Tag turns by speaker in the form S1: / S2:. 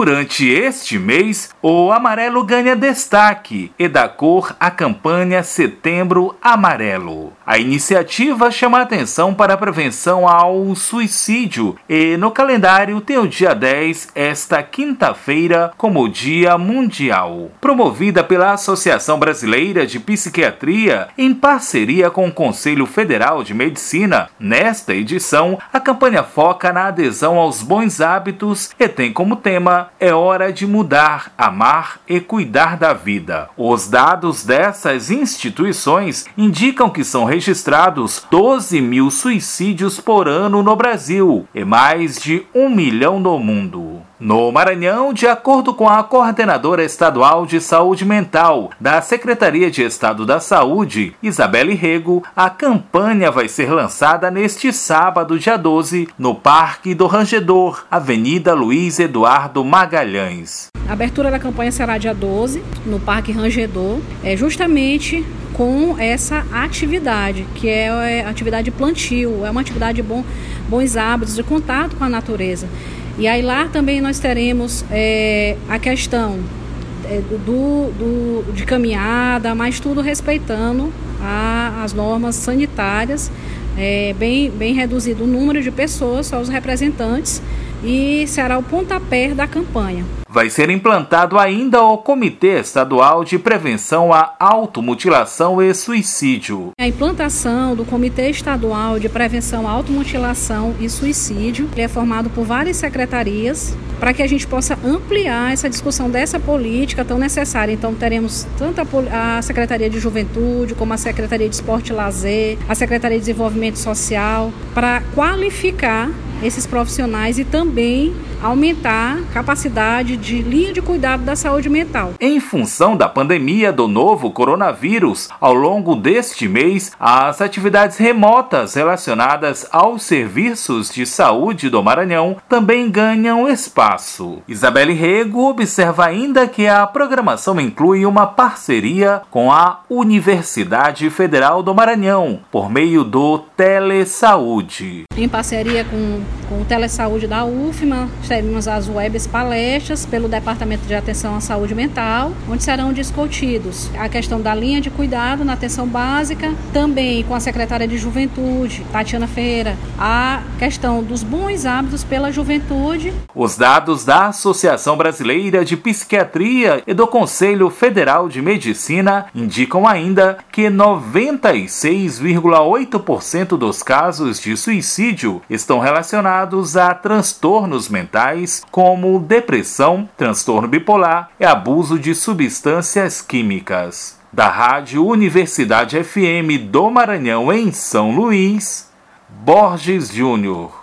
S1: Durante este mês, o amarelo ganha destaque e dá cor à campanha Setembro Amarelo. A iniciativa chama atenção para a prevenção ao suicídio e no calendário tem o dia 10, esta quinta-feira, como Dia Mundial. Promovida pela Associação Brasileira de Psiquiatria em parceria com o Conselho Federal de Medicina, nesta edição, a campanha foca na adesão aos bons hábitos e tem como tema É hora de mudar, amar e cuidar da vida. Os dados dessas instituições indicam que são registrados 12 mil suicídios por ano no Brasil e mais de um milhão no mundo. No Maranhão, de acordo com a coordenadora estadual de saúde mental da Secretaria de Estado da Saúde, Isabelle Rego, a campanha vai ser lançada neste sábado, dia 12, no Parque do Rangedor, Avenida Luiz Eduardo Magalhães.
S2: A abertura da campanha será dia 12, no Parque Rangedor, é justamente com essa atividade, que é a atividade plantio, é uma atividade de bom, bons hábitos, de contato com a natureza. E aí lá também nós teremos é, a questão é, do, do, de caminhada, mas tudo respeitando a, as normas sanitárias, é, bem, bem reduzido o número de pessoas, só os representantes, e será o pontapé da campanha
S1: vai ser implantado ainda o Comitê Estadual de Prevenção à Automutilação e Suicídio.
S2: A implantação do Comitê Estadual de Prevenção à Automutilação e Suicídio é formado por várias secretarias para que a gente possa ampliar essa discussão dessa política tão necessária. Então, teremos tanto a, Secretaria de Juventude, como a Secretaria de Esporte e Lazer, a Secretaria de Desenvolvimento Social, para qualificar esses profissionais e também aumentar a capacidade de linha de cuidado da saúde mental.
S1: Em função da pandemia do novo coronavírus, ao longo deste mês, as atividades remotas relacionadas aos serviços de saúde do Maranhão também ganham espaço. Isabelle Rego observa ainda que a programação inclui uma parceria com a Universidade Federal do Maranhão, por meio do Telesaúde.
S2: Em parceria com, com o Telesaúde da UFMA, teremos as webs palestras pelo Departamento de Atenção à Saúde Mental, onde serão discutidos a questão da linha de cuidado na atenção básica, também com a secretária de Juventude, Tatiana Ferreira, a questão dos bons hábitos pela juventude.
S1: Os dados da Associação Brasileira de Psiquiatria e do Conselho Federal de Medicina indicam ainda que 96,8% dos casos de suicídio estão relacionados a transtornos mentais como depressão, transtorno bipolar e abuso de substâncias químicas. Da Rádio Universidade FM do Maranhão em São Luís, Borges Júnior.